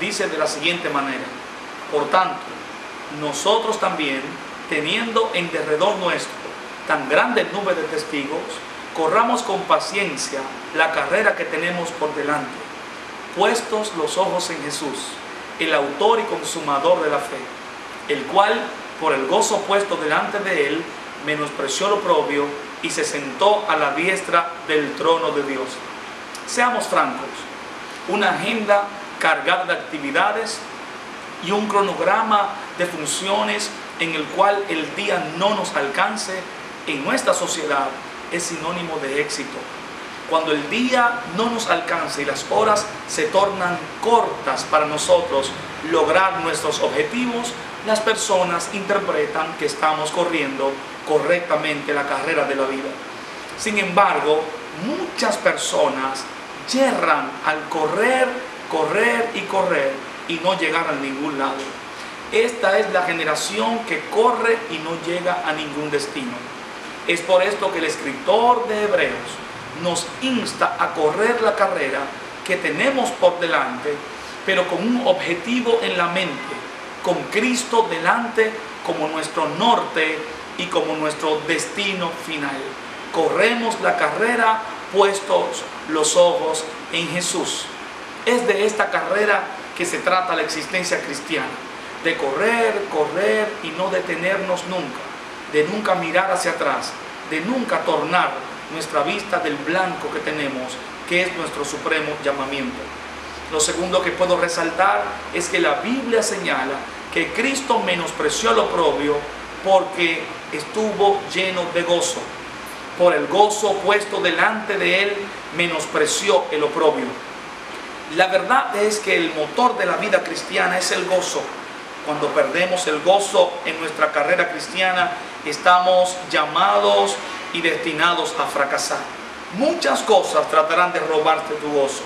Hebreos capítulo 12 dice de la siguiente manera, por tanto, nosotros también, teniendo en derredor nuestro tan grande nube de testigos, corramos con paciencia la carrera que tenemos por delante, puestos los ojos en Jesús, el autor y consumador de la fe, el cual, por el gozo puesto delante de él, menospreció lo propio y se sentó a la diestra del trono de Dios. Seamos francos, una agenda cargada de actividades y un cronograma de funciones en el cual el día no nos alcance en nuestra sociedad es sinónimo de éxito. Cuando el día no nos alcance y las horas se tornan cortas para nosotros lograr nuestros objetivos, las personas interpretan que estamos corriendo correctamente la carrera de la vida. Sin embargo, muchas personas yerran al correr, correr y correr y no llegar a ningún lado. Esta es la generación que corre y no llega a ningún destino. Es por esto que el escritor de Hebreos nos insta a correr la carrera que tenemos por delante, pero con un objetivo en la mente, con Cristo delante como nuestro norte y como nuestro destino final. Corremos la carrera puestos los ojos en Jesús. Es de esta carrera que se trata la existencia cristiana, de correr, correr y no detenernos nunca, de nunca mirar hacia atrás, de nunca tornar nuestra vista del blanco que tenemos, que es nuestro supremo llamamiento. Lo segundo que puedo resaltar es que la Biblia señala que Cristo menospreció lo propio porque estuvo lleno de gozo. Por el gozo puesto delante de él, menospreció el oprobio. La verdad es que el motor de la vida cristiana es el gozo. Cuando perdemos el gozo en nuestra carrera cristiana, estamos llamados y destinados a fracasar. Muchas cosas tratarán de robarte tu gozo.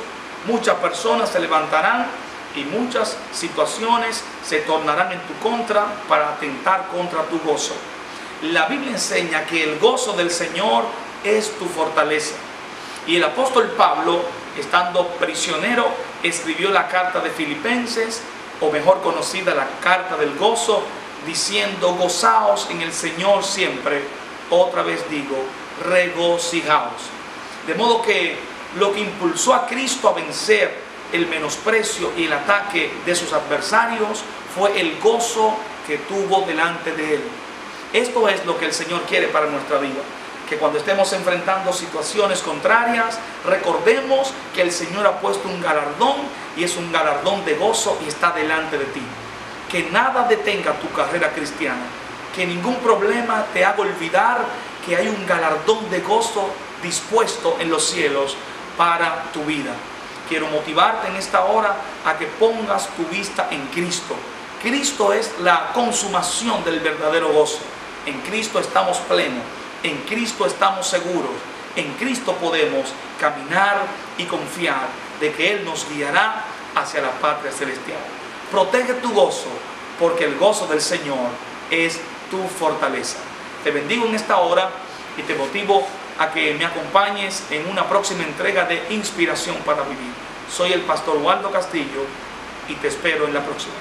Muchas personas se levantarán y muchas situaciones se tornarán en tu contra para atentar contra tu gozo. La Biblia enseña que el gozo del Señor es tu fortaleza. Y el apóstol Pablo, estando prisionero, escribió la carta de Filipenses, o mejor conocida la carta del gozo, diciendo, gozaos en el Señor siempre. Otra vez digo, regocijaos. De modo que lo que impulsó a Cristo a vencer el menosprecio y el ataque de sus adversarios fue el gozo que tuvo delante de él. Esto es lo que el Señor quiere para nuestra vida. Que cuando estemos enfrentando situaciones contrarias, recordemos que el Señor ha puesto un galardón y es un galardón de gozo y está delante de ti. Que nada detenga tu carrera cristiana. Que ningún problema te haga olvidar que hay un galardón de gozo dispuesto en los cielos para tu vida. Quiero motivarte en esta hora a que pongas tu vista en Cristo. Cristo es la consumación del verdadero gozo. En Cristo estamos plenos, en Cristo estamos seguros, en Cristo podemos caminar y confiar de que Él nos guiará hacia la patria celestial. Protege tu gozo, porque el gozo del Señor es tu fortaleza. Te bendigo en esta hora y te motivo a que me acompañes en una próxima entrega de Inspiración para Vivir. Soy el pastor Waldo Castillo y te espero en la próxima.